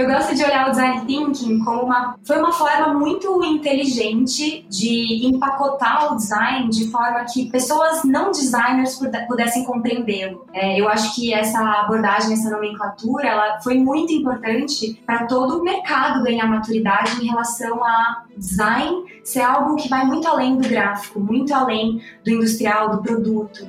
Eu gosto de olhar o design thinking como uma foi uma forma muito inteligente de empacotar o design de forma que pessoas não designers pudessem compreendê-lo. É, eu acho que essa abordagem, essa nomenclatura, ela foi muito importante para todo o mercado ganhar maturidade em relação a design ser algo que vai muito além do gráfico, muito além do industrial, do produto.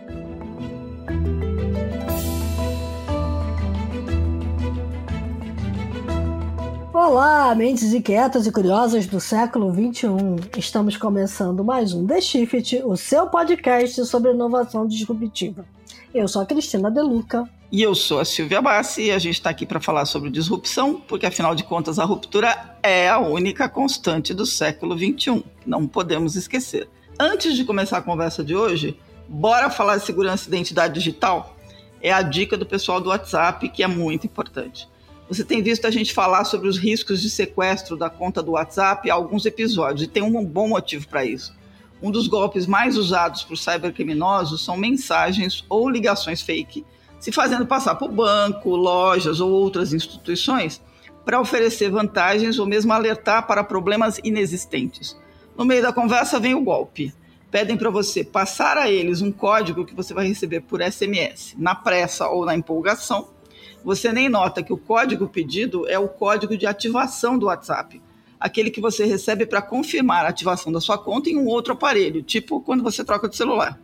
Olá, mentes inquietas e curiosas do século XXI. Estamos começando mais um The Shift, o seu podcast sobre inovação disruptiva. Eu sou a Cristina Deluca. E eu sou a Silvia Bassi e a gente está aqui para falar sobre disrupção, porque afinal de contas a ruptura é a única constante do século XXI. Não podemos esquecer. Antes de começar a conversa de hoje, bora falar de segurança e identidade digital? É a dica do pessoal do WhatsApp que é muito importante. Você tem visto a gente falar sobre os riscos de sequestro da conta do WhatsApp há alguns episódios, e tem um bom motivo para isso. Um dos golpes mais usados por cybercriminosos são mensagens ou ligações fake, se fazendo passar por banco, lojas ou outras instituições para oferecer vantagens ou mesmo alertar para problemas inexistentes. No meio da conversa vem o golpe. Pedem para você passar a eles um código que você vai receber por SMS, na pressa ou na empolgação, você nem nota que o código pedido é o código de ativação do WhatsApp, aquele que você recebe para confirmar a ativação da sua conta em um outro aparelho, tipo quando você troca de celular.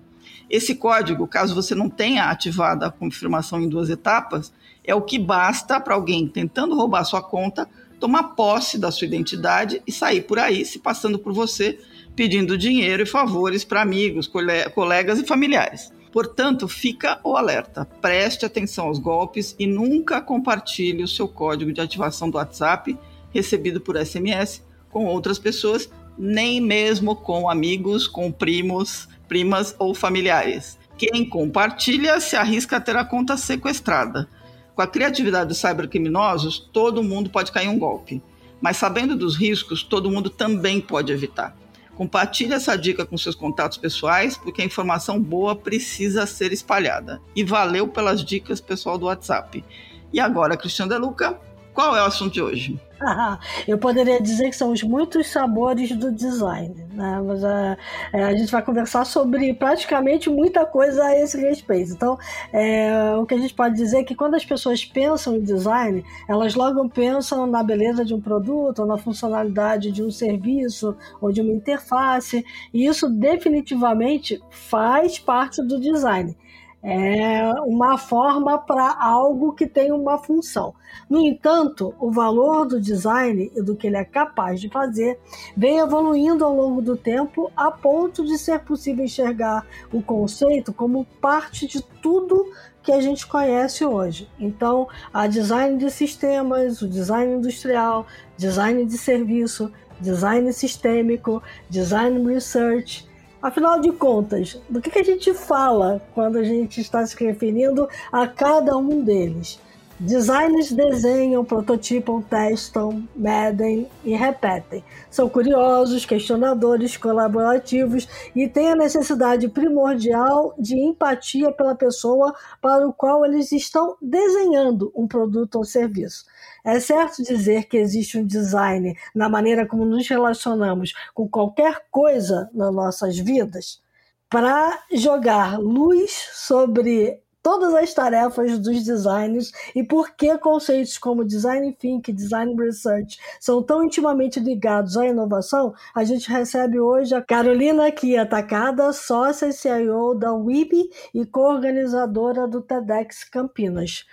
Esse código, caso você não tenha ativado a confirmação em duas etapas, é o que basta para alguém tentando roubar sua conta tomar posse da sua identidade e sair por aí se passando por você, pedindo dinheiro e favores para amigos, colegas e familiares. Portanto, fica o alerta. Preste atenção aos golpes e nunca compartilhe o seu código de ativação do WhatsApp recebido por SMS com outras pessoas, nem mesmo com amigos, com primos, primas ou familiares. Quem compartilha se arrisca a ter a conta sequestrada. Com a criatividade dos cybercriminosos, todo mundo pode cair em um golpe. Mas sabendo dos riscos, todo mundo também pode evitar. Compartilhe essa dica com seus contatos pessoais, porque a informação boa precisa ser espalhada. E valeu pelas dicas pessoal do WhatsApp. E agora, Cristiano De Luca, qual é o assunto de hoje? Eu poderia dizer que são os muitos sabores do design, né? mas é, é, a gente vai conversar sobre praticamente muita coisa a esse respeito. Então, é, o que a gente pode dizer é que quando as pessoas pensam em design, elas logo pensam na beleza de um produto, ou na funcionalidade de um serviço, ou de uma interface, e isso definitivamente faz parte do design é uma forma para algo que tem uma função. No entanto, o valor do design e do que ele é capaz de fazer vem evoluindo ao longo do tempo a ponto de ser possível enxergar o conceito como parte de tudo que a gente conhece hoje. Então, a design de sistemas, o design industrial, design de serviço, design sistêmico, design research, Afinal de contas, do que, que a gente fala quando a gente está se referindo a cada um deles? Designers desenham, prototipam, testam, medem e repetem. São curiosos, questionadores, colaborativos e têm a necessidade primordial de empatia pela pessoa para o qual eles estão desenhando um produto ou serviço. É certo dizer que existe um design na maneira como nos relacionamos com qualquer coisa nas nossas vidas? Para jogar luz sobre todas as tarefas dos designers e por que conceitos como design thinking, design research são tão intimamente ligados à inovação, a gente recebe hoje a Carolina Kia Takada, sócia e CIO da WIB e co-organizadora do TEDx Campinas.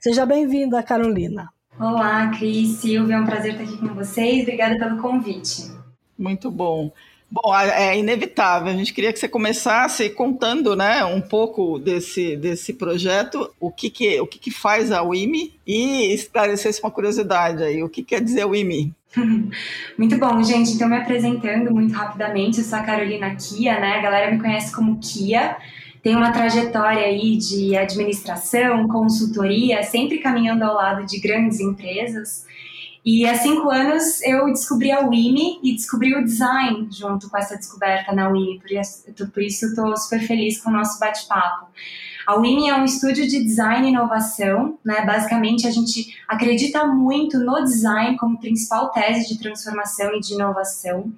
Seja bem-vinda, Carolina. Olá, Cris, Silvia, é um prazer estar aqui com vocês. Obrigada pelo convite. Muito bom. Bom, é inevitável. A gente queria que você começasse contando, né, um pouco desse, desse projeto, o que que, o que que faz a WIMI e esclarecesse uma curiosidade aí, o que quer dizer WIMI? Muito bom, gente. Então, me apresentando muito rapidamente, eu sou a Carolina Kia, né? A galera me conhece como Kia tem uma trajetória aí de administração, consultoria, sempre caminhando ao lado de grandes empresas. E há cinco anos eu descobri a WIMI e descobri o design junto com essa descoberta na WIMI, por isso, estou super feliz com o nosso bate-papo. A WIMI é um estúdio de design e inovação, né? Basicamente, a gente acredita muito no design como principal tese de transformação e de inovação.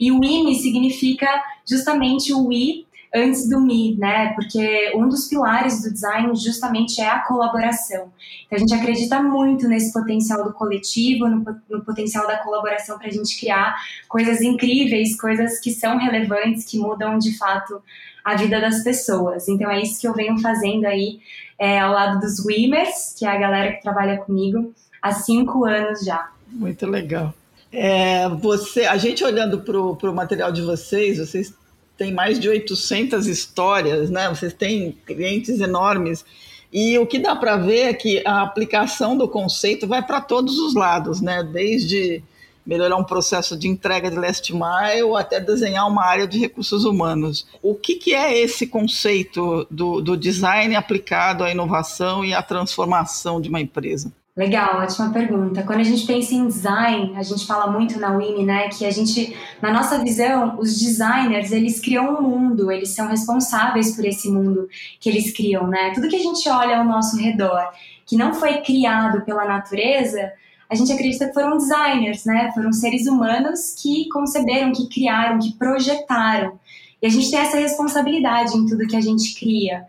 E o WIMI significa justamente o We antes do me, né? Porque um dos pilares do design justamente é a colaboração. Então a gente acredita muito nesse potencial do coletivo, no, no potencial da colaboração para a gente criar coisas incríveis, coisas que são relevantes, que mudam de fato a vida das pessoas. Então é isso que eu venho fazendo aí é, ao lado dos Wimmers, que é a galera que trabalha comigo, há cinco anos já. Muito legal. É, você, a gente olhando para o material de vocês, vocês tem mais de 800 histórias, né? Vocês têm clientes enormes. E o que dá para ver é que a aplicação do conceito vai para todos os lados, né? Desde melhorar um processo de entrega de last mile até desenhar uma área de recursos humanos. O que, que é esse conceito do, do design aplicado à inovação e à transformação de uma empresa? Legal, ótima pergunta. Quando a gente pensa em design, a gente fala muito na WIMI, né, que a gente, na nossa visão, os designers, eles criam um mundo, eles são responsáveis por esse mundo que eles criam, né? Tudo que a gente olha ao nosso redor, que não foi criado pela natureza, a gente acredita que foram designers, né? Foram seres humanos que conceberam, que criaram, que projetaram. E a gente tem essa responsabilidade em tudo que a gente cria.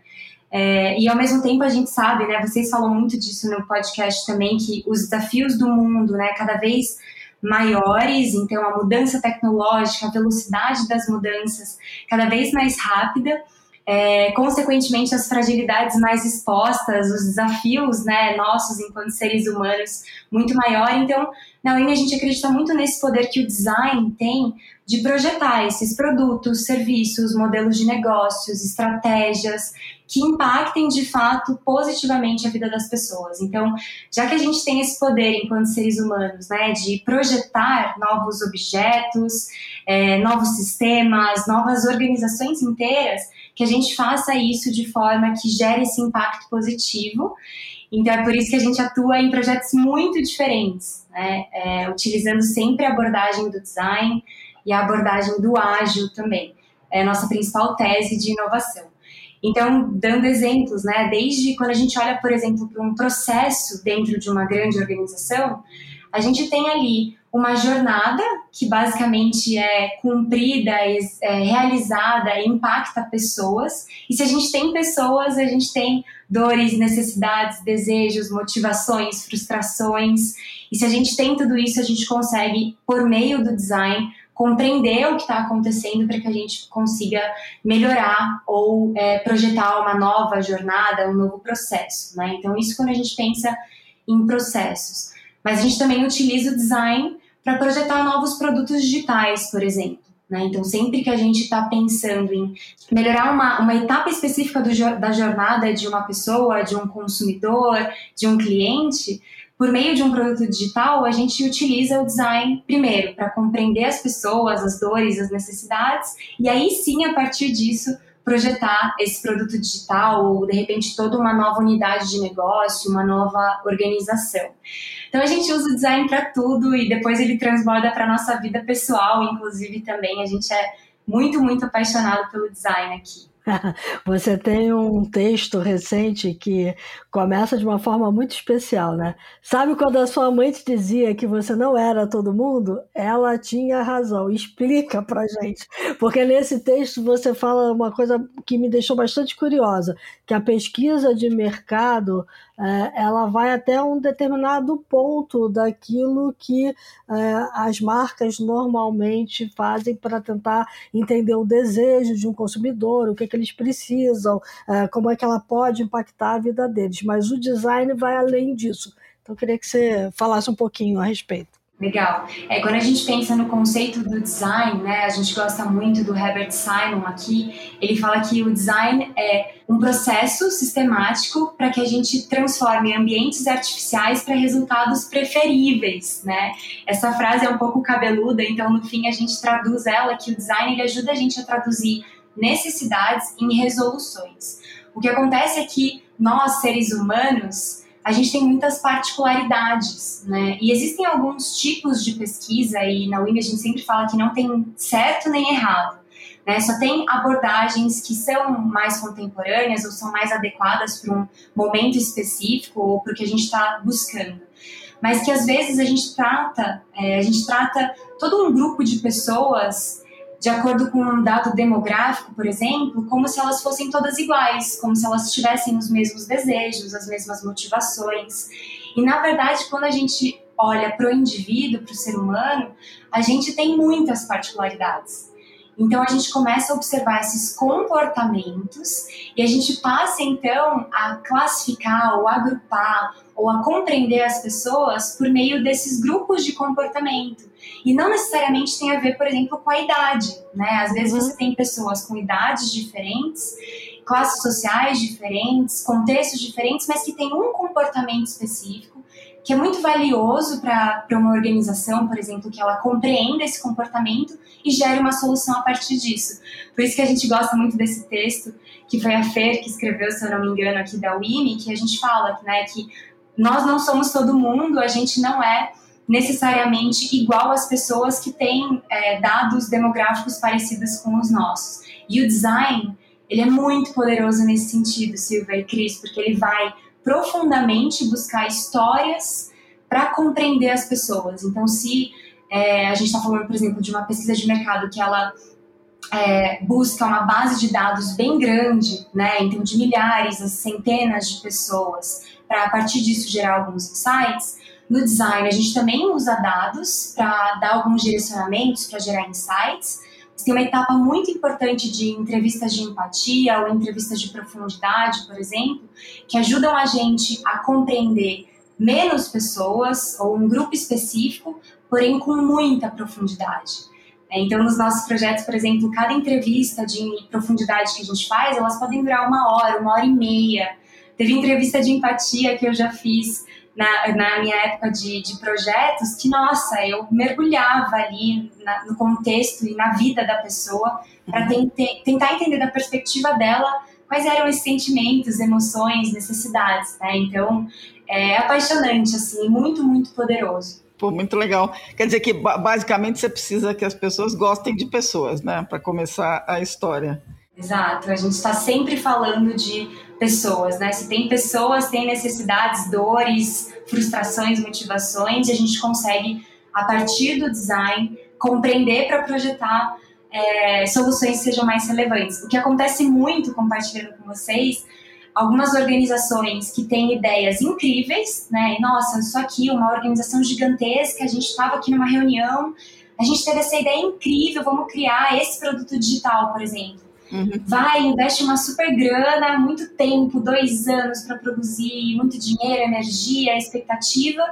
É, e ao mesmo tempo a gente sabe, né? Vocês falam muito disso no podcast também, que os desafios do mundo, né? Cada vez maiores, então a mudança tecnológica, a velocidade das mudanças cada vez mais rápida, é, consequentemente as fragilidades mais expostas, os desafios, né, nossos enquanto seres humanos muito maior. Então, na UIM a gente acredita muito nesse poder que o design tem de projetar esses produtos, serviços, modelos de negócios, estratégias que impactem de fato positivamente a vida das pessoas. Então, já que a gente tem esse poder enquanto seres humanos, né, de projetar novos objetos, é, novos sistemas, novas organizações inteiras, que a gente faça isso de forma que gere esse impacto positivo. Então, é por isso que a gente atua em projetos muito diferentes, né, é, utilizando sempre a abordagem do design e a abordagem do ágil também. É a nossa principal tese de inovação. Então, dando exemplos, né, desde quando a gente olha, por exemplo, para um processo dentro de uma grande organização, a gente tem ali uma jornada que basicamente é cumprida, é realizada, impacta pessoas. E se a gente tem pessoas, a gente tem dores, necessidades, desejos, motivações, frustrações. E se a gente tem tudo isso, a gente consegue, por meio do design, compreender o que está acontecendo para que a gente consiga melhorar ou é, projetar uma nova jornada, um novo processo. Né? Então, isso quando a gente pensa em processos. Mas a gente também utiliza o design para projetar novos produtos digitais, por exemplo. Né? Então, sempre que a gente está pensando em melhorar uma, uma etapa específica do, da jornada de uma pessoa, de um consumidor, de um cliente, por meio de um produto digital, a gente utiliza o design primeiro para compreender as pessoas, as dores, as necessidades, e aí sim, a partir disso, projetar esse produto digital ou de repente toda uma nova unidade de negócio, uma nova organização. Então a gente usa o design para tudo e depois ele transborda para nossa vida pessoal, inclusive também a gente é muito muito apaixonado pelo design aqui. Você tem um texto recente que começa de uma forma muito especial, né? Sabe quando a sua mãe te dizia que você não era todo mundo? Ela tinha razão. Explica pra gente. Porque nesse texto você fala uma coisa que me deixou bastante curiosa, que a pesquisa de mercado é, ela vai até um determinado ponto daquilo que é, as marcas normalmente fazem para tentar entender o desejo de um consumidor, o que, é que eles precisam, é, como é que ela pode impactar a vida deles. Mas o design vai além disso. Então, eu queria que você falasse um pouquinho a respeito. Legal. É, quando a gente pensa no conceito do design, né, a gente gosta muito do Herbert Simon aqui. Ele fala que o design é um processo sistemático para que a gente transforme ambientes artificiais para resultados preferíveis, né? Essa frase é um pouco cabeluda, então no fim a gente traduz ela que o design ele ajuda a gente a traduzir necessidades em resoluções. O que acontece é que nós seres humanos a gente tem muitas particularidades, né? E existem alguns tipos de pesquisa, e na UIM a gente sempre fala que não tem certo nem errado. Né? Só tem abordagens que são mais contemporâneas ou são mais adequadas para um momento específico ou para o que a gente está buscando. Mas que às vezes a gente trata, é, a gente trata todo um grupo de pessoas de acordo com um dado demográfico, por exemplo, como se elas fossem todas iguais, como se elas tivessem os mesmos desejos, as mesmas motivações. E na verdade, quando a gente olha para o indivíduo, para o ser humano, a gente tem muitas particularidades. Então a gente começa a observar esses comportamentos e a gente passa então a classificar ou agrupar ou a compreender as pessoas por meio desses grupos de comportamento. E não necessariamente tem a ver, por exemplo, com a idade, né? Às vezes uhum. você tem pessoas com idades diferentes, classes sociais diferentes, contextos diferentes, mas que têm um comportamento específico que é muito valioso para uma organização, por exemplo, que ela compreenda esse comportamento e gere uma solução a partir disso. Por isso que a gente gosta muito desse texto, que foi a Fer que escreveu, se eu não me engano, aqui da UIMI, que a gente fala né, que nós não somos todo mundo, a gente não é necessariamente igual às pessoas que têm é, dados demográficos parecidos com os nossos. E o design, ele é muito poderoso nesse sentido, Silvia e Cris, porque ele vai profundamente buscar histórias para compreender as pessoas. Então, se é, a gente está falando, por exemplo, de uma pesquisa de mercado que ela é, busca uma base de dados bem grande, né, então de milhares, centenas de pessoas, para a partir disso gerar alguns insights. No design, a gente também usa dados para dar alguns direcionamentos, para gerar insights, tem uma etapa muito importante de entrevistas de empatia ou entrevistas de profundidade, por exemplo, que ajudam a gente a compreender menos pessoas ou um grupo específico, porém com muita profundidade. É, então, nos nossos projetos, por exemplo, cada entrevista de profundidade que a gente faz, elas podem durar uma hora, uma hora e meia. Teve entrevista de empatia que eu já fiz na, na minha época de, de projetos que, nossa, eu mergulhava ali na, no contexto e na vida da pessoa para uhum. tentar entender da perspectiva dela quais eram os sentimentos, emoções, necessidades, né? Então, é apaixonante, assim, muito, muito poderoso. Pô, muito legal. Quer dizer que basicamente você precisa que as pessoas gostem de pessoas, né, para começar a história. Exato. A gente está sempre falando de pessoas, né? Se tem pessoas, tem necessidades, dores, frustrações, motivações, e a gente consegue, a partir do design, compreender para projetar é, soluções que sejam mais relevantes. O que acontece muito, compartilhando com vocês, algumas organizações que têm ideias incríveis, né? Nossa, isso aqui, uma organização gigantesca, a gente estava aqui numa reunião, a gente teve essa ideia incrível, vamos criar esse produto digital, por exemplo. Uhum. Vai, investe uma super grana, muito tempo, dois anos para produzir, muito dinheiro, energia, expectativa.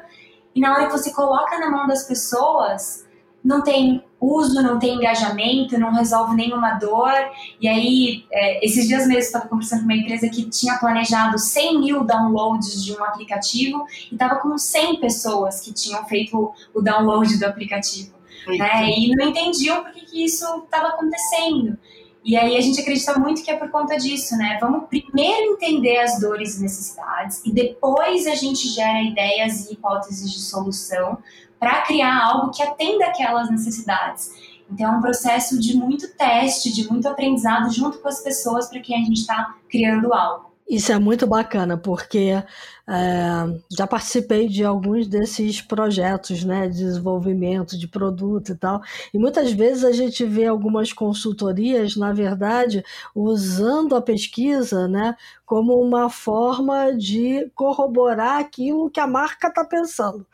E na hora que você coloca na mão das pessoas, não tem uso, não tem engajamento, não resolve nenhuma dor. E aí, é, esses dias mesmo, estava conversando com uma empresa que tinha planejado 100 mil downloads de um aplicativo e estava com 100 pessoas que tinham feito o download do aplicativo. Né? E não entendiam por que, que isso estava acontecendo. E aí a gente acredita muito que é por conta disso, né? Vamos primeiro entender as dores e necessidades e depois a gente gera ideias e hipóteses de solução para criar algo que atenda aquelas necessidades. Então é um processo de muito teste, de muito aprendizado junto com as pessoas para quem a gente está criando algo. Isso é muito bacana, porque é, já participei de alguns desses projetos né, de desenvolvimento de produto e tal, e muitas vezes a gente vê algumas consultorias, na verdade, usando a pesquisa né, como uma forma de corroborar aquilo que a marca está pensando.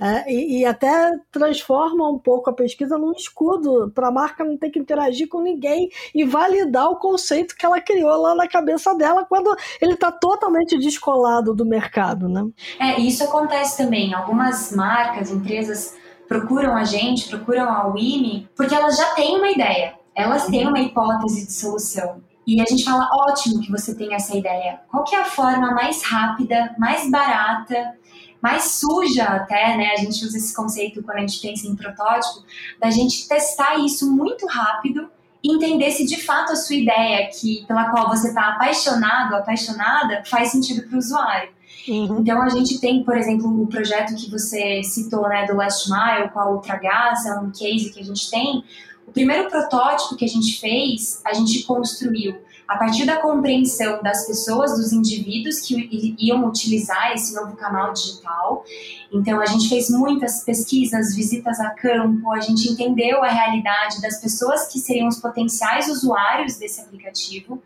É, e, e, até transforma um pouco a pesquisa num escudo para a marca não ter que interagir com ninguém e validar o conceito que ela criou lá na cabeça dela quando ele está totalmente descolado do mercado, né? É, isso acontece também. Algumas marcas, empresas procuram a gente, procuram a WIMI, porque elas já têm uma ideia, elas têm uma hipótese de solução. E a gente fala, ótimo que você tem essa ideia. Qual é a forma mais rápida, mais barata mais suja até, né? A gente usa esse conceito quando a gente pensa em protótipo, da gente testar isso muito rápido e entender se de fato a sua ideia, que pela qual você está apaixonado, apaixonada, faz sentido para o usuário. Uhum. Então a gente tem, por exemplo, o projeto que você citou, né, do Last Mile com a Ultragás, é um case que a gente tem. O primeiro protótipo que a gente fez, a gente construiu a partir da compreensão das pessoas, dos indivíduos que iam utilizar esse novo canal digital. Então, a gente fez muitas pesquisas, visitas a campo, a gente entendeu a realidade das pessoas que seriam os potenciais usuários desse aplicativo.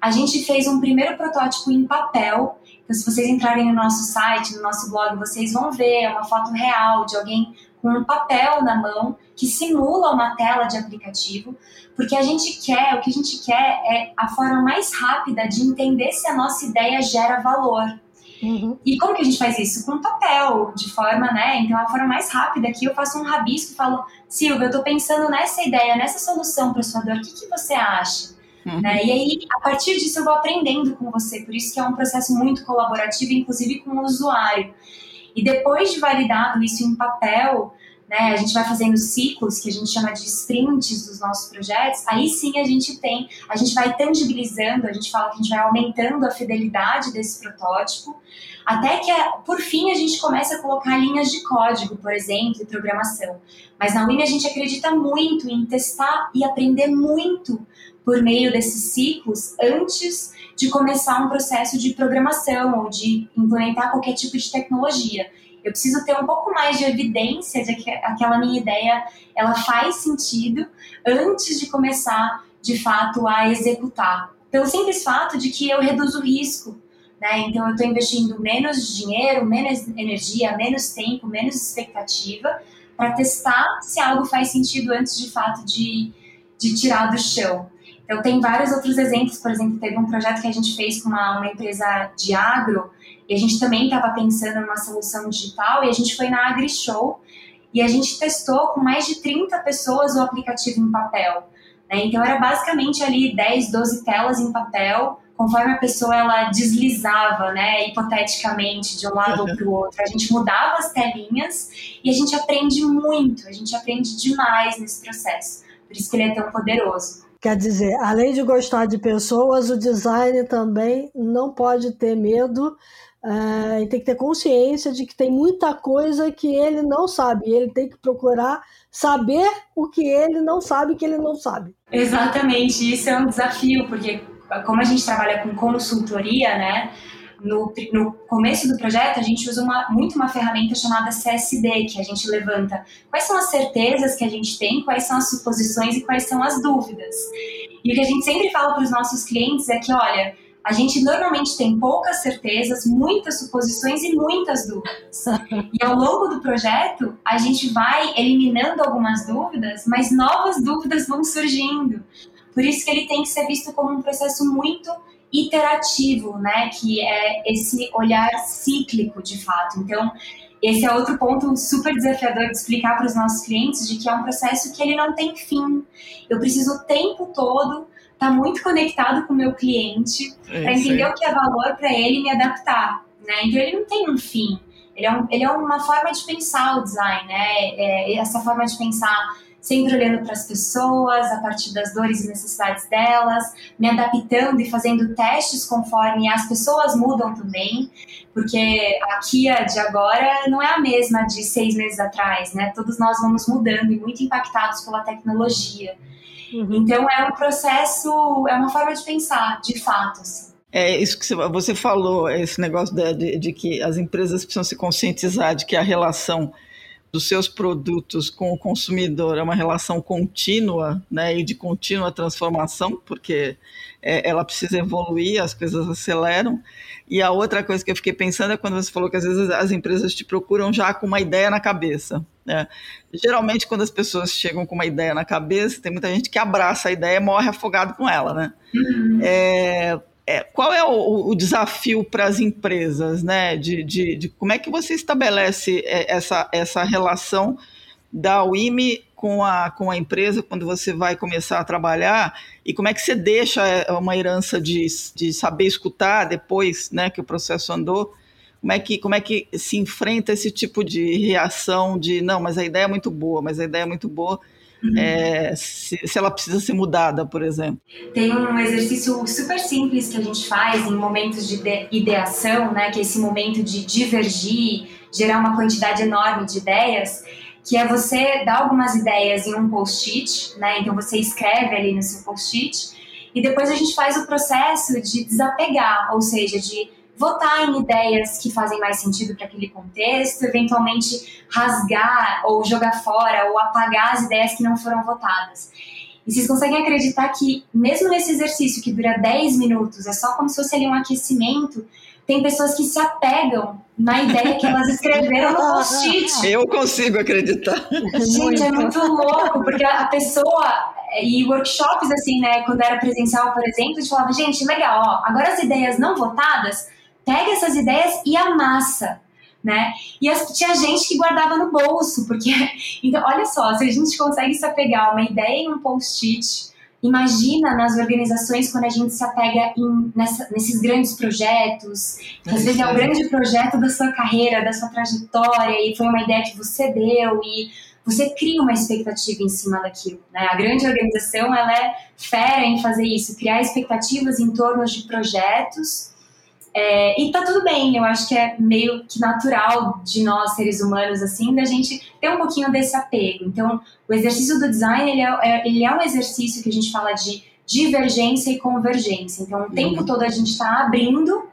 A gente fez um primeiro protótipo em papel. Então, se vocês entrarem no nosso site, no nosso blog, vocês vão ver uma foto real de alguém com um papel na mão que simula uma tela de aplicativo, porque a gente quer, o que a gente quer é a forma mais rápida de entender se a nossa ideia gera valor. Uhum. E como que a gente faz isso? Com papel, de forma, né? Então, a forma mais rápida aqui, eu faço um rabisco e falo, Silvia, eu tô pensando nessa ideia, nessa solução para sua dor, o que, que você acha? Uhum. Né? E aí, a partir disso, eu vou aprendendo com você. Por isso que é um processo muito colaborativo, inclusive com o usuário. E depois de validado isso em papel, né, a gente vai fazendo ciclos que a gente chama de sprints dos nossos projetos, aí sim a gente tem, a gente vai tangibilizando, a gente fala que a gente vai aumentando a fidelidade desse protótipo, até que, por fim, a gente começa a colocar linhas de código, por exemplo, e programação. Mas na UIM a gente acredita muito em testar e aprender muito por meio desses ciclos antes de começar um processo de programação ou de implementar qualquer tipo de tecnologia. Eu preciso ter um pouco mais de evidência de que aquela minha ideia ela faz sentido antes de começar, de fato, a executar. Pelo simples fato de que eu reduzo o risco. Né? Então, eu estou investindo menos dinheiro, menos energia, menos tempo, menos expectativa para testar se algo faz sentido antes, de fato, de, de tirar do chão. Então, tem vários outros exemplos. Por exemplo, teve um projeto que a gente fez com uma, uma empresa de agro e a gente também estava pensando numa solução digital e a gente foi na AgriShow e a gente testou com mais de 30 pessoas o aplicativo em papel. Né? Então, era basicamente ali 10, 12 telas em papel, conforme a pessoa ela deslizava, né, hipoteticamente, de um lado ou para o outro. A gente mudava as telinhas e a gente aprende muito, a gente aprende demais nesse processo. Por isso que ele é tão poderoso. Quer dizer, além de gostar de pessoas, o design também não pode ter medo uh, e tem que ter consciência de que tem muita coisa que ele não sabe. Ele tem que procurar saber o que ele não sabe que ele não sabe. Exatamente, isso é um desafio, porque como a gente trabalha com consultoria, né? No, no começo do projeto, a gente usa uma, muito uma ferramenta chamada CSD, que a gente levanta quais são as certezas que a gente tem, quais são as suposições e quais são as dúvidas. E o que a gente sempre fala para os nossos clientes é que, olha, a gente normalmente tem poucas certezas, muitas suposições e muitas dúvidas. E ao longo do projeto, a gente vai eliminando algumas dúvidas, mas novas dúvidas vão surgindo. Por isso que ele tem que ser visto como um processo muito iterativo, né? Que é esse olhar cíclico, de fato. Então, esse é outro ponto super desafiador de explicar para os nossos clientes, de que é um processo que ele não tem fim. Eu preciso o tempo todo estar tá muito conectado com o meu cliente é, para entender o que é valor para ele e me adaptar, né? Então, ele não tem um fim. Ele é, um, ele é uma forma de pensar o design, né? É, essa forma de pensar sempre olhando para as pessoas, a partir das dores e necessidades delas, me adaptando e fazendo testes conforme as pessoas mudam também, porque a Kia de agora não é a mesma de seis meses atrás, né? Todos nós vamos mudando e muito impactados pela tecnologia. Uhum. Então é um processo, é uma forma de pensar, de fato. Assim. É isso que você falou, esse negócio de, de, de que as empresas precisam se conscientizar de que a relação dos seus produtos com o consumidor é uma relação contínua né, e de contínua transformação, porque é, ela precisa evoluir, as coisas aceleram. E a outra coisa que eu fiquei pensando é quando você falou que às vezes as empresas te procuram já com uma ideia na cabeça. Né? Geralmente, quando as pessoas chegam com uma ideia na cabeça, tem muita gente que abraça a ideia e morre afogado com ela. Né? Uhum. É, é, qual é o, o desafio para as empresas, né? De, de, de, como é que você estabelece é, essa, essa relação da UIME com a, com a empresa quando você vai começar a trabalhar e como é que você deixa é, uma herança de, de saber escutar depois né, que o processo andou? Como é, que, como é que se enfrenta esse tipo de reação de não, mas a ideia é muito boa, mas a ideia é muito boa, Uhum. É, se, se, ela precisa ser mudada, por exemplo. Tem um exercício super simples que a gente faz em momentos de ideação, né, que é esse momento de divergir, gerar uma quantidade enorme de ideias, que é você dar algumas ideias em um post-it, né? Então você escreve ali no seu post-it e depois a gente faz o processo de desapegar, ou seja, de votar em ideias que fazem mais sentido para aquele contexto, eventualmente rasgar ou jogar fora ou apagar as ideias que não foram votadas. E vocês conseguem acreditar que, mesmo nesse exercício que dura 10 minutos, é só como se fosse ali um aquecimento, tem pessoas que se apegam na ideia que elas escreveram no post-it. Eu consigo acreditar. Gente, é muito louco, porque a pessoa. E workshops, assim, né, quando era presencial, por exemplo, a gente falava, gente, legal, ó, agora as ideias não votadas, pega essas ideias e amassa. Né? E as, tinha gente que guardava no bolso, porque. Então, olha só, se a gente consegue se apegar uma ideia em um post-it, imagina nas organizações quando a gente se apega em, nessa, nesses grandes projetos, que às vezes é o grande projeto da sua carreira, da sua trajetória, e foi uma ideia que você deu, e você cria uma expectativa em cima daquilo. Né? A grande organização ela é fera em fazer isso, criar expectativas em torno de projetos é, e tá tudo bem, eu acho que é meio que natural de nós, seres humanos, assim, da gente ter um pouquinho desse apego. Então, o exercício do design, ele é, é ele é um exercício que a gente fala de divergência e convergência. Então, o tempo uhum. todo a gente está abrindo,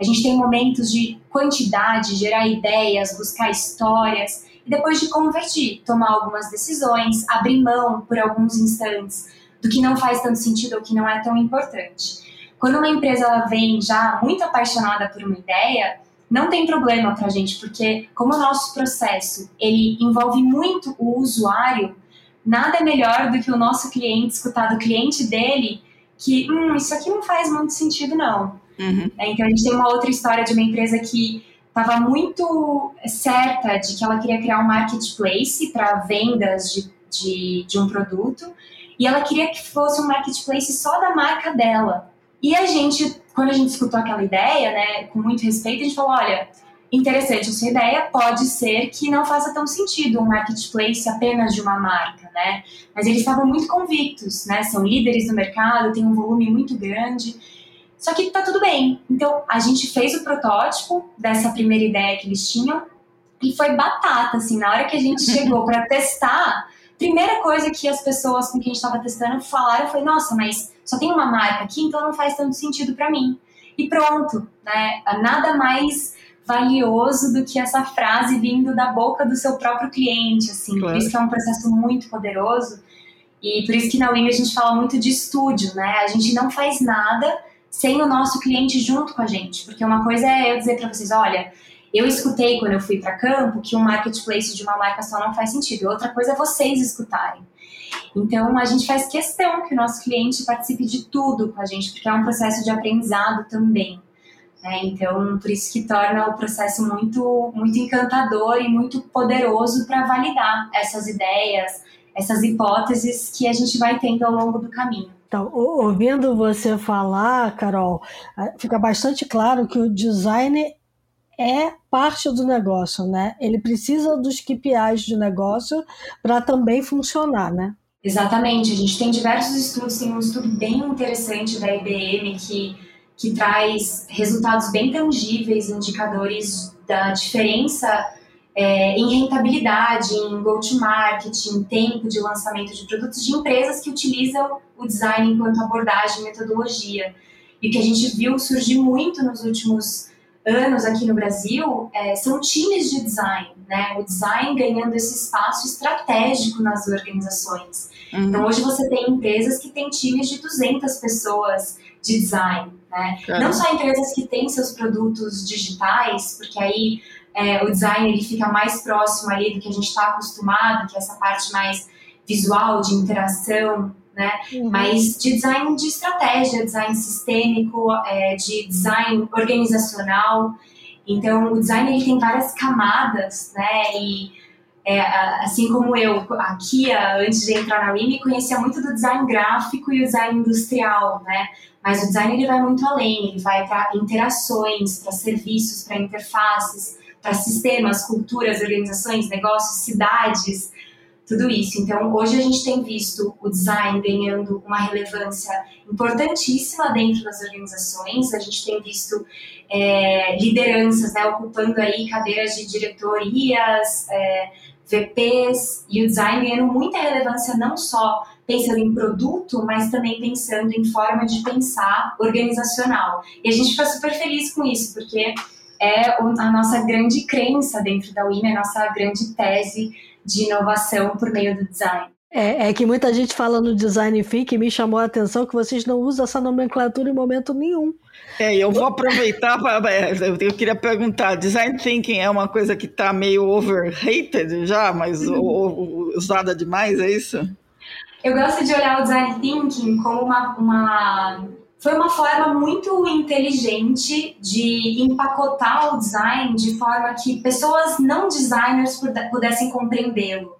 a gente tem momentos de quantidade, gerar ideias, buscar histórias, e depois de convertir, tomar algumas decisões, abrir mão por alguns instantes do que não faz tanto sentido ou que não é tão importante. Quando uma empresa ela vem já muito apaixonada por uma ideia, não tem problema para a gente, porque como o nosso processo ele envolve muito o usuário, nada é melhor do que o nosso cliente escutar do cliente dele que hum, isso aqui não faz muito sentido não. Uhum. É, então a gente tem uma outra história de uma empresa que estava muito certa de que ela queria criar um marketplace para vendas de, de, de um produto e ela queria que fosse um marketplace só da marca dela. E a gente, quando a gente escutou aquela ideia, né, com muito respeito, a gente falou: olha, interessante, a sua ideia pode ser que não faça tão sentido um marketplace apenas de uma marca, né? Mas eles estavam muito convictos, né? São líderes do mercado, tem um volume muito grande. Só que tá tudo bem. Então, a gente fez o protótipo dessa primeira ideia que eles tinham e foi batata, assim, na hora que a gente chegou para testar, primeira coisa que as pessoas com quem a gente estava testando falaram foi: nossa, mas só tem uma marca aqui, então não faz tanto sentido para mim. E pronto, né? Nada mais valioso do que essa frase vindo da boca do seu próprio cliente, assim. Claro. Por isso que é um processo muito poderoso. E por isso que na Wing a gente fala muito de estúdio, né? A gente não faz nada sem o nosso cliente junto com a gente. Porque uma coisa é eu dizer para vocês, olha, eu escutei quando eu fui para campo que um marketplace de uma marca só não faz sentido. Outra coisa é vocês escutarem. Então, a gente faz questão que o nosso cliente participe de tudo com a gente, porque é um processo de aprendizado também. Né? Então, por isso que torna o processo muito, muito encantador e muito poderoso para validar essas ideias, essas hipóteses que a gente vai tendo ao longo do caminho. Então, ouvindo você falar, Carol, eh, fica bastante claro que o design é parte do negócio, né? Ele precisa dos KPIs de negócio para também funcionar, né? Exatamente. A gente tem diversos estudos, tem um estudo bem interessante da IBM que, que traz resultados bem tangíveis, indicadores da diferença é, em rentabilidade, em go-to-market, em tempo de lançamento de produtos de empresas que utilizam o design enquanto abordagem, metodologia. E o que a gente viu surgir muito nos últimos anos aqui no Brasil é, são times de design, né? O design ganhando esse espaço estratégico nas organizações. Uhum. Então, hoje você tem empresas que têm times de 200 pessoas de design, né? Não só empresas que têm seus produtos digitais, porque aí é, o design ele fica mais próximo ali do que a gente está acostumado, que é essa parte mais visual, de interação, né? Uhum. Mas de design de estratégia, design sistêmico, é, de design organizacional. Então, o design ele tem várias camadas, né? E é, assim como eu, aqui antes de entrar na WIMI, conhecia muito do design gráfico e o design industrial, né? Mas o design ele vai muito além, ele vai para interações, para serviços, para interfaces, para sistemas, culturas, organizações, negócios, cidades tudo isso. Então, hoje a gente tem visto o design ganhando uma relevância importantíssima dentro das organizações. A gente tem visto é, lideranças né, ocupando aí cadeiras de diretorias, é, VPs e o design ganhando muita relevância não só pensando em produto, mas também pensando em forma de pensar organizacional. E a gente fica super feliz com isso, porque é a nossa grande crença dentro da UIM, a nossa grande tese de inovação por meio do design. É, é, que muita gente fala no design thinking, me chamou a atenção que vocês não usam essa nomenclatura em momento nenhum. É, eu vou aproveitar para. É, eu queria perguntar: design thinking é uma coisa que está meio overrated já, mas usada demais, é isso? Eu gosto de olhar o design thinking como uma, uma foi uma forma muito inteligente de empacotar o design de forma que pessoas não designers pudessem compreendê-lo.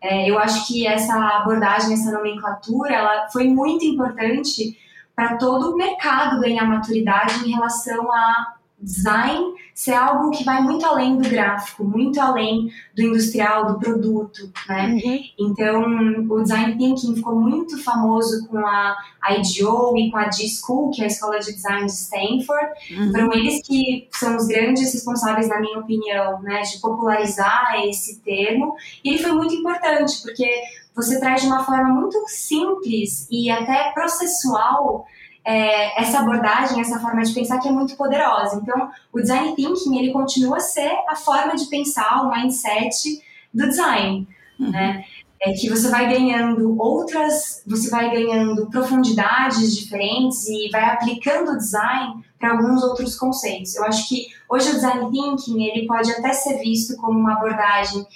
É, eu acho que essa abordagem, essa nomenclatura, ela foi muito importante para todo o mercado ganhar maturidade em relação a design ser algo que vai muito além do gráfico, muito além do industrial, do produto, né? Uhum. Então, o design thinking ficou muito famoso com a IDEO e com a G-School, que é a escola de design de Stanford. Uhum. Foram eles que são os grandes responsáveis, na minha opinião, né, de popularizar esse termo. E ele foi muito importante, porque você traz de uma forma muito simples e até processual é, essa abordagem, essa forma de pensar que é muito poderosa. Então, o design thinking ele continua a ser a forma de pensar, o mindset do design, uhum. né? É que você vai ganhando outras, você vai ganhando profundidades diferentes e vai aplicando o design para alguns outros conceitos. Eu acho que hoje o design thinking ele pode até ser visto como uma abordagem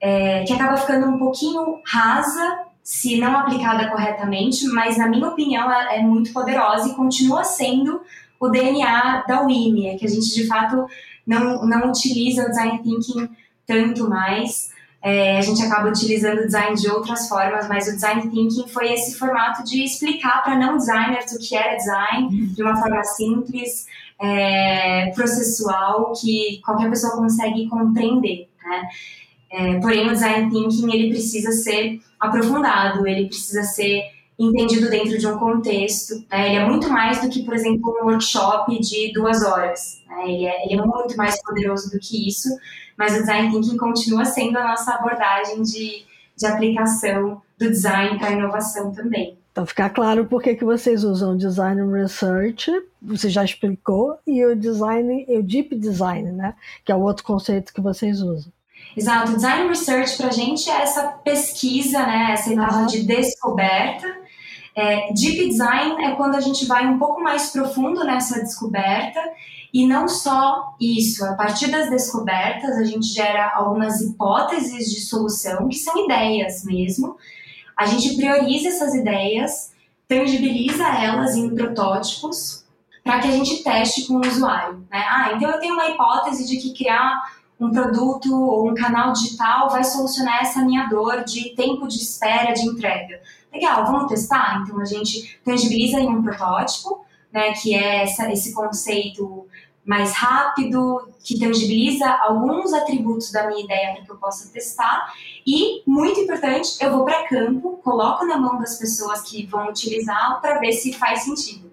é, que acaba ficando um pouquinho rasa se não aplicada corretamente, mas na minha opinião é muito poderosa e continua sendo o DNA da WIME, é que a gente de fato não, não utiliza o design thinking tanto mais. É, a gente acaba utilizando o design de outras formas, mas o design thinking foi esse formato de explicar para não designers o que era design de uma forma simples, é, processual, que qualquer pessoa consegue compreender. Né? É, porém, o design thinking ele precisa ser aprofundado, ele precisa ser entendido dentro de um contexto. Né? Ele é muito mais do que, por exemplo, um workshop de duas horas. Né? Ele, é, ele, é, muito mais poderoso do que isso, mas o design thinking continua sendo a nossa abordagem de, de aplicação do design para a inovação também. Então, ficar claro por que, vocês usam design research, você já explicou, e o design, o deep design, né? Que é o outro conceito que vocês usam. Exato, design research para a gente é essa pesquisa, né, essa etapa de descoberta. É, deep design é quando a gente vai um pouco mais profundo nessa descoberta e não só isso, a partir das descobertas a gente gera algumas hipóteses de solução que são ideias mesmo. A gente prioriza essas ideias, tangibiliza elas em protótipos para que a gente teste com o usuário. Né? Ah, então eu tenho uma hipótese de que criar um produto ou um canal digital vai solucionar essa minha dor de tempo de espera de entrega. Legal, vamos testar? Então a gente tangibiliza em um protótipo, né, que é essa, esse conceito mais rápido, que tangibiliza alguns atributos da minha ideia para que eu possa testar. E, muito importante, eu vou para campo, coloco na mão das pessoas que vão utilizá-lo para ver se faz sentido.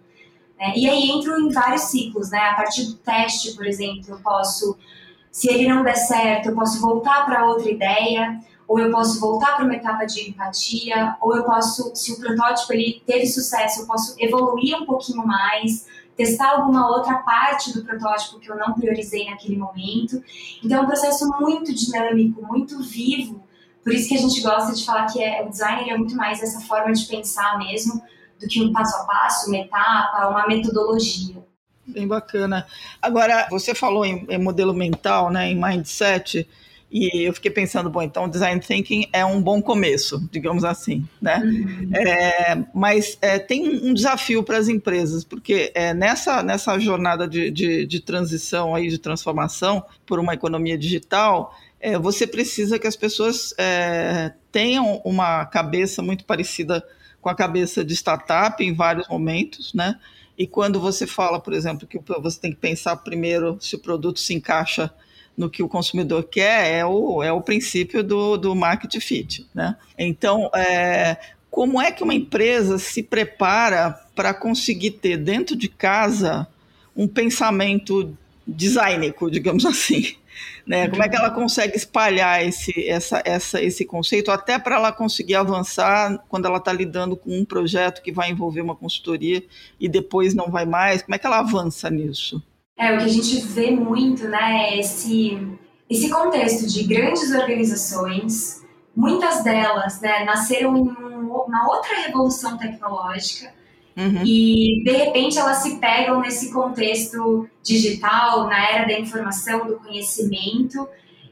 Né? E aí entro em vários ciclos, né? A partir do teste, por exemplo, eu posso se ele não der certo, eu posso voltar para outra ideia, ou eu posso voltar para uma etapa de empatia, ou eu posso, se o protótipo ele teve sucesso, eu posso evoluir um pouquinho mais, testar alguma outra parte do protótipo que eu não priorizei naquele momento. Então é um processo muito dinâmico, muito vivo. Por isso que a gente gosta de falar que é, o designer é muito mais essa forma de pensar mesmo do que um passo a passo, uma etapa, uma metodologia. Bem bacana. Agora, você falou em, em, modelo mental, né, em mindset, e eu fiquei pensando, bom, então design thinking é um bom começo, digamos assim, né? Uhum. É, mas é, tem um desafio para as empresas, porque é, nessa, nessa jornada de, de, de, transição aí, de transformação por uma economia digital, é, você precisa que as pessoas é, tenham uma cabeça muito parecida com a cabeça de startup em vários momentos, né? E quando você fala, por exemplo, que você tem que pensar primeiro se o produto se encaixa no que o consumidor quer, é o, é o princípio do, do market fit. Né? Então, é, como é que uma empresa se prepara para conseguir ter dentro de casa um pensamento designico, digamos assim? Né? Como é que ela consegue espalhar esse, essa, essa, esse conceito até para ela conseguir avançar quando ela está lidando com um projeto que vai envolver uma consultoria e depois não vai mais? Como é que ela avança nisso? É, o que a gente vê muito, né, é esse, esse contexto de grandes organizações, muitas delas né, nasceram em uma outra revolução tecnológica, Uhum. E, de repente, elas se pegam nesse contexto digital, na era da informação, do conhecimento,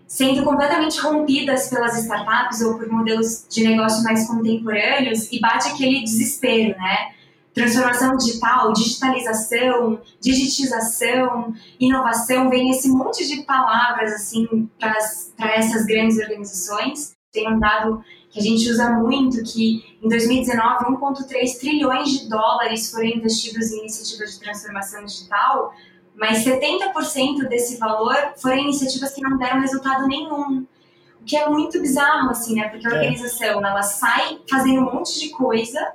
sendo completamente rompidas pelas startups ou por modelos de negócio mais contemporâneos e bate aquele desespero, né? Transformação digital, digitalização, digitização, inovação, vem esse monte de palavras assim para essas grandes organizações. Tem um dado que a gente usa muito, que em 2019 1,3 trilhões de dólares foram investidos em iniciativas de transformação digital, mas 70% desse valor foram iniciativas que não deram resultado nenhum. O que é muito bizarro, assim, né? Porque a é. organização, ela sai fazendo um monte de coisa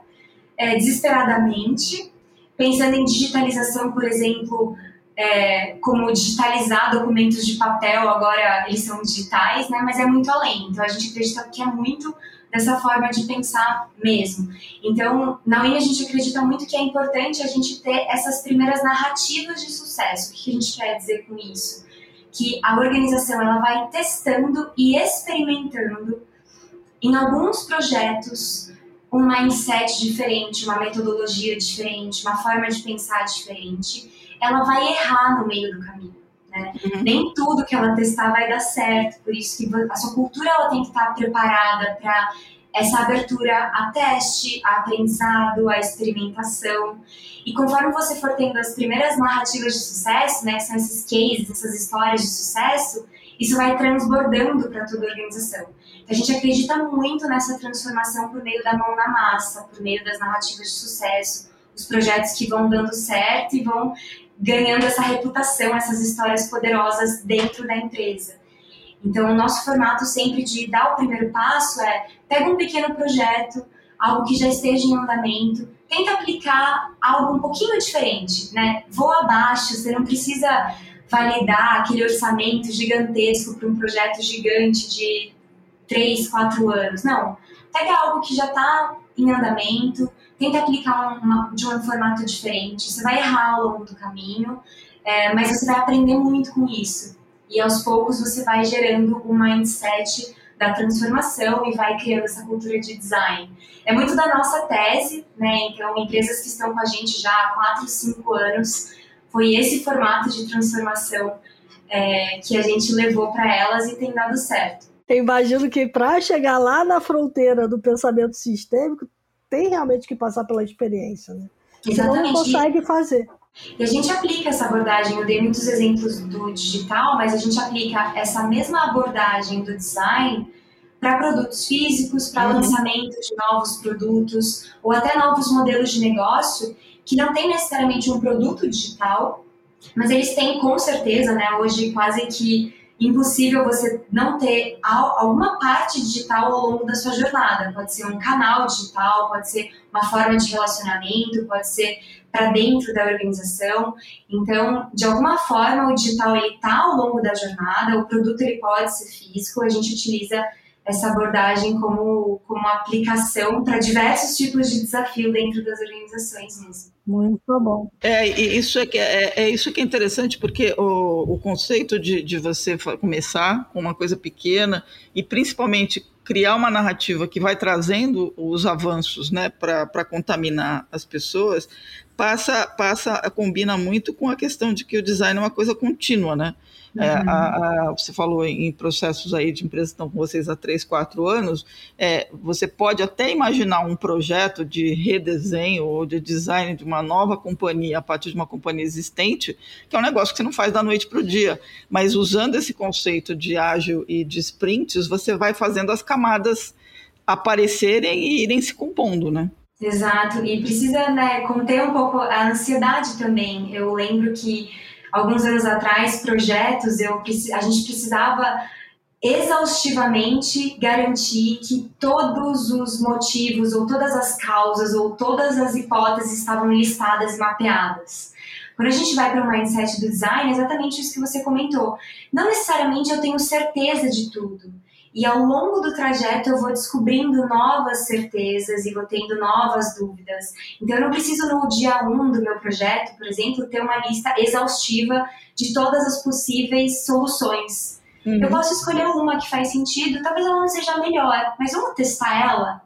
é, desesperadamente, pensando em digitalização, por exemplo, é, como digitalizar documentos de papel, agora eles são digitais, né? Mas é muito além. Então a gente acredita que é muito dessa forma de pensar mesmo. Então, na UIN a gente acredita muito que é importante a gente ter essas primeiras narrativas de sucesso. O que a gente quer dizer com isso? Que a organização ela vai testando e experimentando em alguns projetos um mindset diferente, uma metodologia diferente, uma forma de pensar diferente ela vai errar no meio do caminho. Né? Uhum. Nem tudo que ela testar vai dar certo, por isso que a sua cultura ela tem que estar preparada para essa abertura a teste, a aprendizado, a experimentação. E conforme você for tendo as primeiras narrativas de sucesso, né, que são esses cases, essas histórias de sucesso, isso vai transbordando para toda a organização. Então, a gente acredita muito nessa transformação por meio da mão na massa, por meio das narrativas de sucesso, os projetos que vão dando certo e vão ganhando essa reputação, essas histórias poderosas dentro da empresa. Então, o nosso formato sempre de dar o primeiro passo é pega um pequeno projeto, algo que já esteja em andamento, tenta aplicar algo um pouquinho diferente, né? Voa abaixo, você não precisa validar aquele orçamento gigantesco para um projeto gigante de três, quatro anos. Não, pega algo que já está em andamento, tenta aplicar uma, de um formato diferente. Você vai errar ao longo do caminho, é, mas você vai aprender muito com isso. E aos poucos você vai gerando o um mindset da transformação e vai criando essa cultura de design. É muito da nossa tese, né? Então, empresas que estão com a gente já há 4, 5 anos, foi esse formato de transformação é, que a gente levou para elas e tem dado certo. Eu imagino que para chegar lá na fronteira do pensamento sistêmico, tem realmente que passar pela experiência, né? Exatamente. Senão não consegue fazer. E a gente aplica essa abordagem, eu dei muitos exemplos do digital, mas a gente aplica essa mesma abordagem do design para produtos físicos, para uhum. lançamento de novos produtos ou até novos modelos de negócio que não tem necessariamente um produto digital, mas eles têm com certeza, né, hoje quase que impossível você não ter alguma parte digital ao longo da sua jornada. Pode ser um canal digital, pode ser uma forma de relacionamento, pode ser para dentro da organização. Então, de alguma forma, o digital ele está ao longo da jornada. O produto ele pode ser físico. A gente utiliza essa abordagem como, como aplicação para diversos tipos de desafio dentro das organizações mesmo. Muito bom. É, isso é, que é, é isso que é interessante, porque o, o conceito de, de você começar com uma coisa pequena e principalmente criar uma narrativa que vai trazendo os avanços né, para contaminar as pessoas, passa, passa, combina muito com a questão de que o design é uma coisa contínua, né? É, uhum. É, a, a, você falou em processos aí de empresas que estão com vocês há três, quatro anos. É, você pode até imaginar um projeto de redesenho ou de design de uma nova companhia a partir de uma companhia existente, que é um negócio que você não faz da noite para o dia. Mas usando esse conceito de ágil e de sprints, você vai fazendo as camadas aparecerem e irem se compondo, né? Exato, e precisa né, conter um pouco a ansiedade também. Eu lembro que alguns anos atrás, projetos, eu, a gente precisava exaustivamente garantir que todos os motivos, ou todas as causas, ou todas as hipóteses estavam listadas e mapeadas. Quando a gente vai para o mindset do design, é exatamente isso que você comentou. Não necessariamente eu tenho certeza de tudo. E ao longo do trajeto eu vou descobrindo novas certezas e vou tendo novas dúvidas. Então eu não preciso no dia 1 um do meu projeto, por exemplo, ter uma lista exaustiva de todas as possíveis soluções. Uhum. Eu posso escolher uma que faz sentido, talvez ela não seja a melhor, mas vamos testar ela.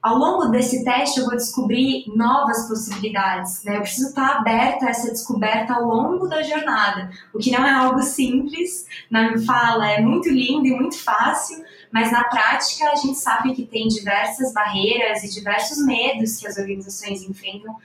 Ao longo desse teste, eu vou descobrir novas possibilidades. Né? Eu preciso estar aberta a essa descoberta ao longo da jornada, o que não é algo simples. Na fala é muito lindo e muito fácil, mas na prática a gente sabe que tem diversas barreiras e diversos medos que as organizações enfrentam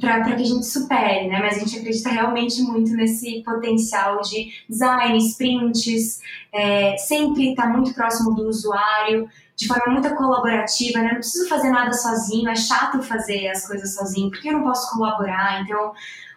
para que a gente supere, né? Mas a gente acredita realmente muito nesse potencial de design, sprints, é, sempre estar tá muito próximo do usuário, de forma muito colaborativa, né? Não preciso fazer nada sozinho, é chato fazer as coisas sozinho, porque eu não posso colaborar. Então,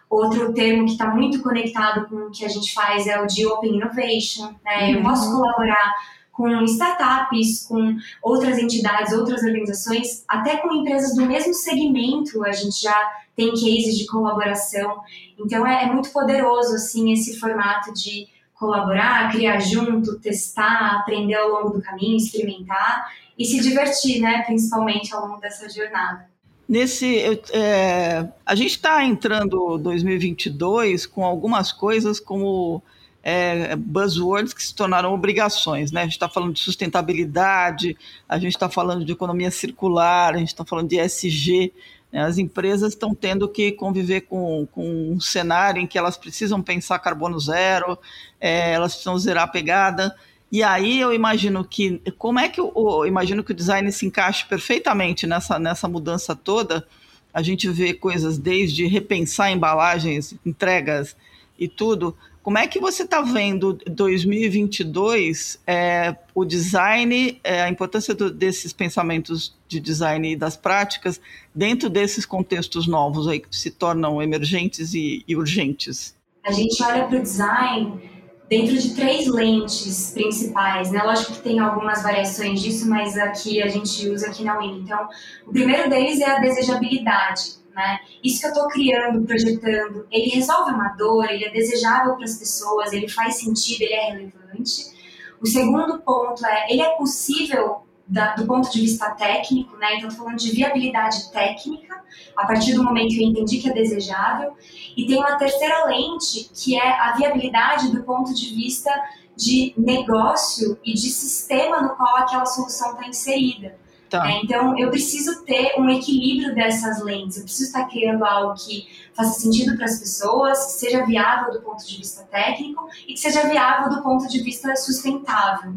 outro termo que está muito conectado com o que a gente faz é o de Open Innovation, né? Eu uhum. posso colaborar com startups, com outras entidades, outras organizações, até com empresas do mesmo segmento, a gente já tem cases de colaboração. Então é, é muito poderoso assim esse formato de colaborar, criar junto, testar, aprender ao longo do caminho, experimentar e se divertir, né? Principalmente ao longo dessa jornada. Nesse, é, a gente está entrando 2022 com algumas coisas como é, buzzwords que se tornaram obrigações, né? A gente está falando de sustentabilidade, a gente está falando de economia circular, a gente está falando de SG. Né? As empresas estão tendo que conviver com, com, um cenário em que elas precisam pensar carbono zero, é, elas precisam zerar a pegada. E aí eu imagino que como é que eu, imagino que o design se encaixe perfeitamente nessa, nessa mudança toda. A gente vê coisas desde repensar embalagens, entregas e tudo, como é que você está vendo 2022 é, o design, é, a importância do, desses pensamentos de design e das práticas dentro desses contextos novos aí que se tornam emergentes e, e urgentes? A gente olha para o design dentro de três lentes principais, né? Lógico que tem algumas variações disso, mas aqui a gente usa aqui na Win. Então, o primeiro deles é a desejabilidade né? Isso que eu estou criando, projetando, ele resolve uma dor, ele é desejável para as pessoas, ele faz sentido, ele é relevante. O segundo ponto é, ele é possível da, do ponto de vista técnico, né? Então, falando de viabilidade técnica, a partir do momento que eu entendi que é desejável. E tem uma terceira lente, que é a viabilidade do ponto de vista de negócio e de sistema no qual aquela solução está inserida. Tá. É, então, eu preciso ter um equilíbrio dessas lentes. Eu preciso estar criando algo que faça sentido para as pessoas, que seja viável do ponto de vista técnico e que seja viável do ponto de vista sustentável.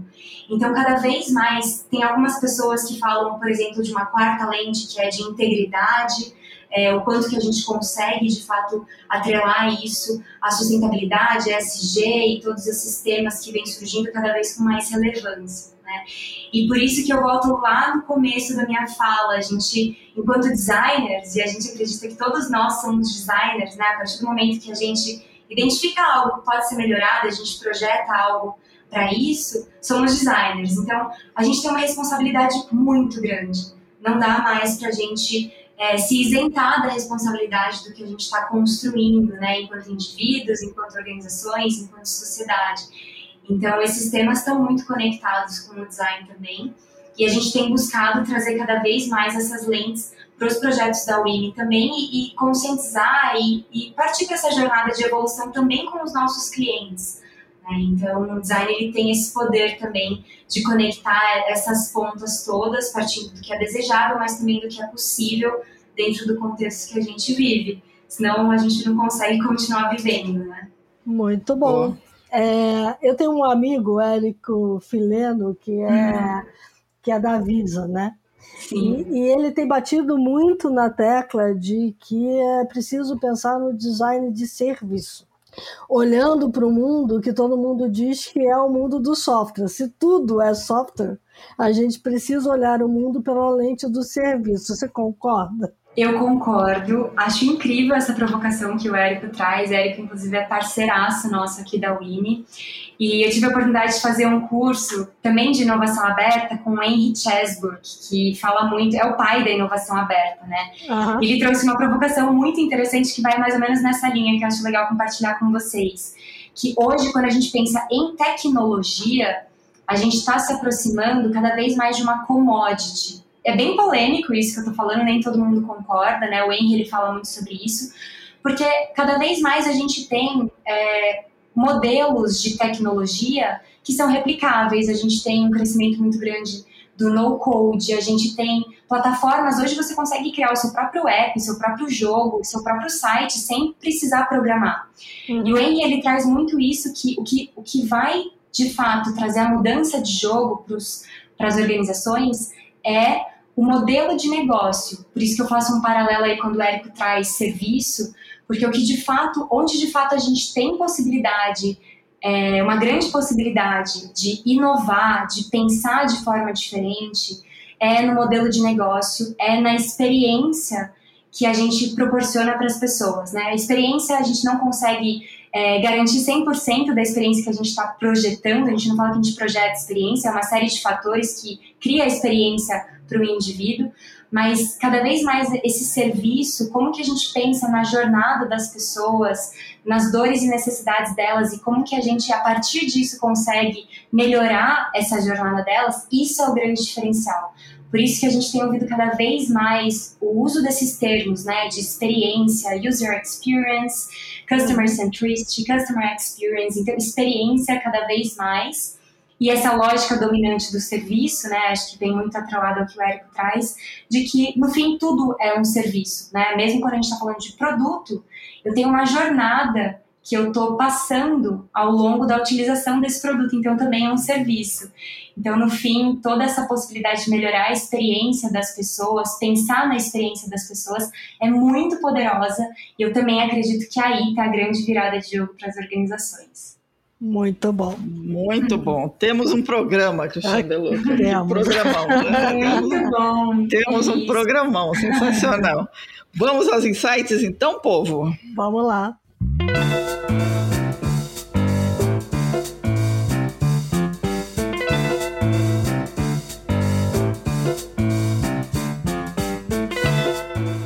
Então, cada vez mais, tem algumas pessoas que falam, por exemplo, de uma quarta lente que é de integridade, é, o quanto que a gente consegue, de fato, atrelar isso à sustentabilidade, SG e todos esses temas que vêm surgindo cada vez com mais relevância. Né? E por isso que eu volto lá no começo da minha fala, a gente, enquanto designers, e a gente acredita que todos nós somos designers, né? a partir do momento que a gente identifica algo que pode ser melhorado, a gente projeta algo para isso, somos designers. Então, a gente tem uma responsabilidade muito grande. Não dá mais para a gente é, se isentar da responsabilidade do que a gente está construindo, né, enquanto indivíduos, enquanto organizações, enquanto sociedade. Então, esses temas estão muito conectados com o design também. E a gente tem buscado trazer cada vez mais essas lentes para os projetos da UIMI também e, e conscientizar e, e partir para essa jornada de evolução também com os nossos clientes. Né? Então, o design ele tem esse poder também de conectar essas pontas todas, partindo do que é desejável, mas também do que é possível dentro do contexto que a gente vive. Senão, a gente não consegue continuar vivendo, né? Muito bom. É, eu tenho um amigo, Érico Fileno, que é, uhum. que é da Visa, né? E, e, ele tem batido muito na tecla de que é preciso pensar no design de serviço. Olhando para o mundo que todo mundo diz que é o mundo do software. Se tudo é software, a gente precisa olhar o mundo pela lente do serviço. Você concorda? Eu concordo. Acho incrível essa provocação que o Érico traz. Érico, inclusive, é parceiraço nosso aqui da Winnie. E eu tive a oportunidade de fazer um curso também de inovação aberta com o Henry Chesburg, que fala muito, é o pai da inovação aberta, né? Uhum. Ele trouxe uma provocação muito interessante que vai mais ou menos nessa linha que eu acho legal compartilhar com vocês. Que hoje, quando a gente pensa em tecnologia, a gente está se aproximando cada vez mais de uma commodity. É bem polêmico isso que eu estou falando, nem todo mundo concorda, né? O Henry ele fala muito sobre isso, porque cada vez mais a gente tem é, modelos de tecnologia que são replicáveis. A gente tem um crescimento muito grande do no code, a gente tem plataformas, hoje você consegue criar o seu próprio app, seu próprio jogo, seu próprio site sem precisar programar. Uhum. E o Henry ele traz muito isso que o que o que vai de fato trazer a mudança de jogo para as organizações é o modelo de negócio. Por isso que eu faço um paralelo aí quando o Érico traz serviço, porque o que de fato, onde de fato a gente tem possibilidade, é, uma grande possibilidade de inovar, de pensar de forma diferente, é no modelo de negócio, é na experiência que a gente proporciona para as pessoas. Né? A experiência a gente não consegue é, garantir 100% da experiência que a gente está projetando, a gente não fala que a gente projeta experiência, é uma série de fatores que cria a experiência para o indivíduo, mas cada vez mais esse serviço, como que a gente pensa na jornada das pessoas, nas dores e necessidades delas e como que a gente a partir disso consegue melhorar essa jornada delas, isso é o grande diferencial. Por isso que a gente tem ouvido cada vez mais o uso desses termos, né, de experiência, user experience, customer centricity, customer experience, então experiência cada vez mais e essa lógica dominante do serviço, né, acho que vem muito atrelado ao que o Érico traz, de que no fim tudo é um serviço, né? Mesmo quando a gente está falando de produto, eu tenho uma jornada que eu estou passando ao longo da utilização desse produto, então também é um serviço. Então, no fim, toda essa possibilidade de melhorar a experiência das pessoas, pensar na experiência das pessoas, é muito poderosa e eu também acredito que aí está a grande virada de jogo para as organizações. Muito bom. Muito bom. Temos um programa, Cristiano Beluca. Um programão. Muito bom. Temos um programão sensacional. Vamos aos insights, então, povo? Vamos lá.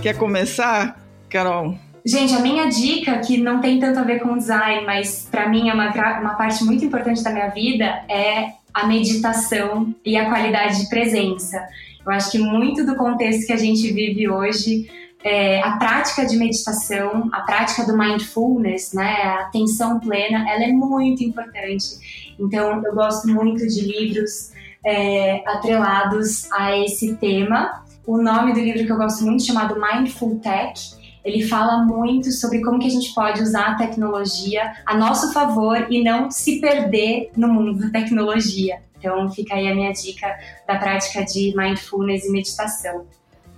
Quer começar, Carol? Gente, a minha dica, que não tem tanto a ver com design, mas para mim é uma, uma parte muito importante da minha vida, é a meditação e a qualidade de presença. Eu acho que muito do contexto que a gente vive hoje, é, a prática de meditação, a prática do mindfulness, né, a atenção plena, ela é muito importante. Então, eu gosto muito de livros é, atrelados a esse tema. O nome do livro que eu gosto muito chamado Mindful Tech ele fala muito sobre como que a gente pode usar a tecnologia a nosso favor e não se perder no mundo da tecnologia. Então fica aí a minha dica da prática de mindfulness e meditação.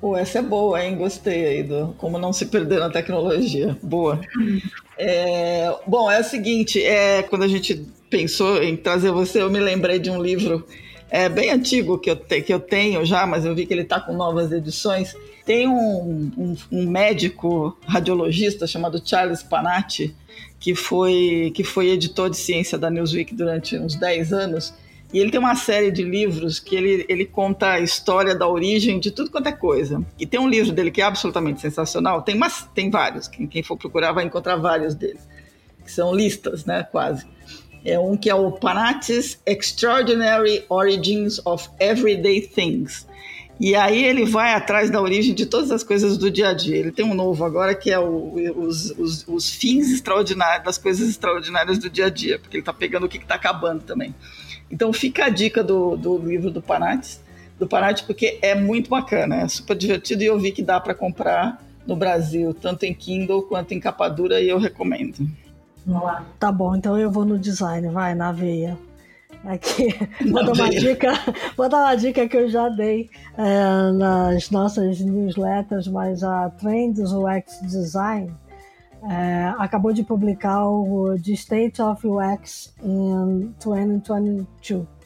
Pô, essa é boa, hein? Gostei aí do como não se perder na tecnologia. Boa. É, bom, é o seguinte, é, quando a gente pensou em trazer você, eu me lembrei de um livro é, bem antigo que eu, te, que eu tenho já, mas eu vi que ele está com novas edições, tem um, um, um, médico radiologista chamado Charles Panatti, que foi, que foi editor de ciência da Newsweek durante uns 10 anos, e ele tem uma série de livros que ele, ele conta a história da origem de tudo quanto é coisa. E tem um livro dele que é absolutamente sensacional, tem, mas, tem vários, quem, quem for procurar vai encontrar vários deles, que são listas, né, quase. É um que é o Panatti's Extraordinary Origins of Everyday Things. E aí ele vai atrás da origem de todas as coisas do dia a dia. Ele tem um novo agora que é o, os, os, os, fins extraordinários, das coisas extraordinárias do dia a dia, porque ele está pegando o que está acabando também. Então fica a dica do, do livro do Panatti, do Panatti, porque é muito bacana, é super divertido e eu vi que dá para comprar no Brasil, tanto em Kindle quanto em capa dura, e eu recomendo. Vamos lá. Tá bom, então eu vou no design, vai, na veia. Aqui, vou dar uma dica, vou dar uma dica que eu já dei é, nas nossas newsletters, mas a Trends UX Design é, acabou de publicar o The State of UX in 2022.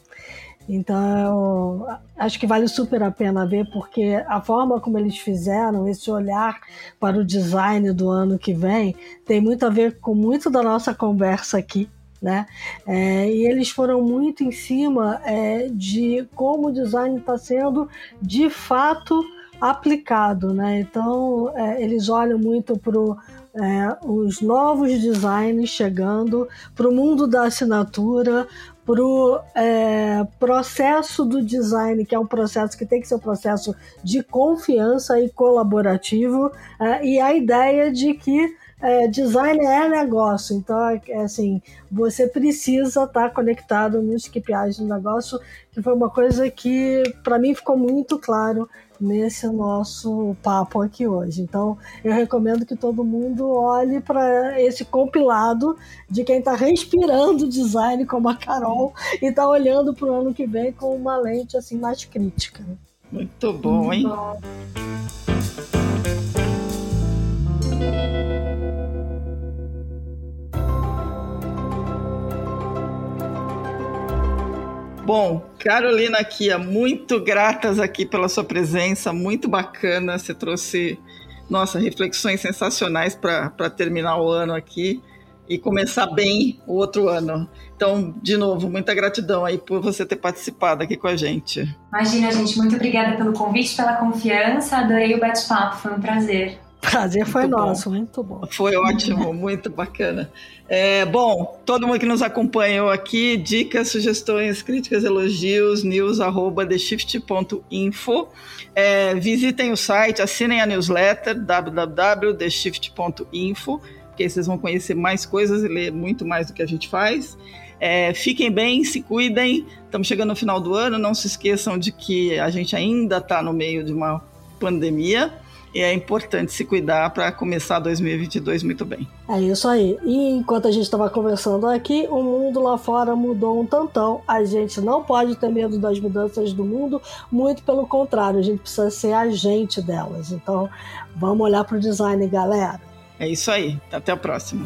Então, acho que vale super a pena ver, porque a forma como eles fizeram esse olhar para o design do ano que vem tem muito a ver com muito da nossa conversa aqui. Né? É, e eles foram muito em cima é, de como o design está sendo de fato aplicado, né? Então é, eles olham muito para é, os novos designs chegando, para o mundo da assinatura, para o é, processo do design, que é um processo que tem que ser um processo de confiança e colaborativo, é, e a ideia de que é, design é negócio, então é assim, você precisa estar conectado nos KPIs do negócio, que foi uma coisa que para mim ficou muito claro nesse nosso papo aqui hoje. Então, eu recomendo que todo mundo olhe para esse compilado de quem está respirando design, como a Carol, e está olhando para o ano que vem com uma lente assim mais crítica. Muito bom, hein? Muito bom. Bom, Carolina Kia, muito gratas aqui pela sua presença, muito bacana. Você trouxe, nossa, reflexões sensacionais para terminar o ano aqui e começar bem o outro ano. Então, de novo, muita gratidão aí por você ter participado aqui com a gente. Imagina, gente, muito obrigada pelo convite, pela confiança. Adorei o bate-papo, foi um prazer. Prazer foi muito nosso, bom. muito bom. Foi ótimo, muito bacana. É, bom, todo mundo que nos acompanhou aqui, dicas, sugestões, críticas, elogios, news arroba theshift.info. É, visitem o site, assinem a newsletter www.theshift.info, porque aí vocês vão conhecer mais coisas e ler muito mais do que a gente faz. É, fiquem bem, se cuidem. Estamos chegando no final do ano. Não se esqueçam de que a gente ainda está no meio de uma pandemia e é importante se cuidar para começar 2022 muito bem. É isso aí. E enquanto a gente estava conversando aqui, o mundo lá fora mudou um tantão. A gente não pode ter medo das mudanças do mundo, muito pelo contrário, a gente precisa ser agente delas. Então, vamos olhar para o design, galera. É isso aí. Até a próxima.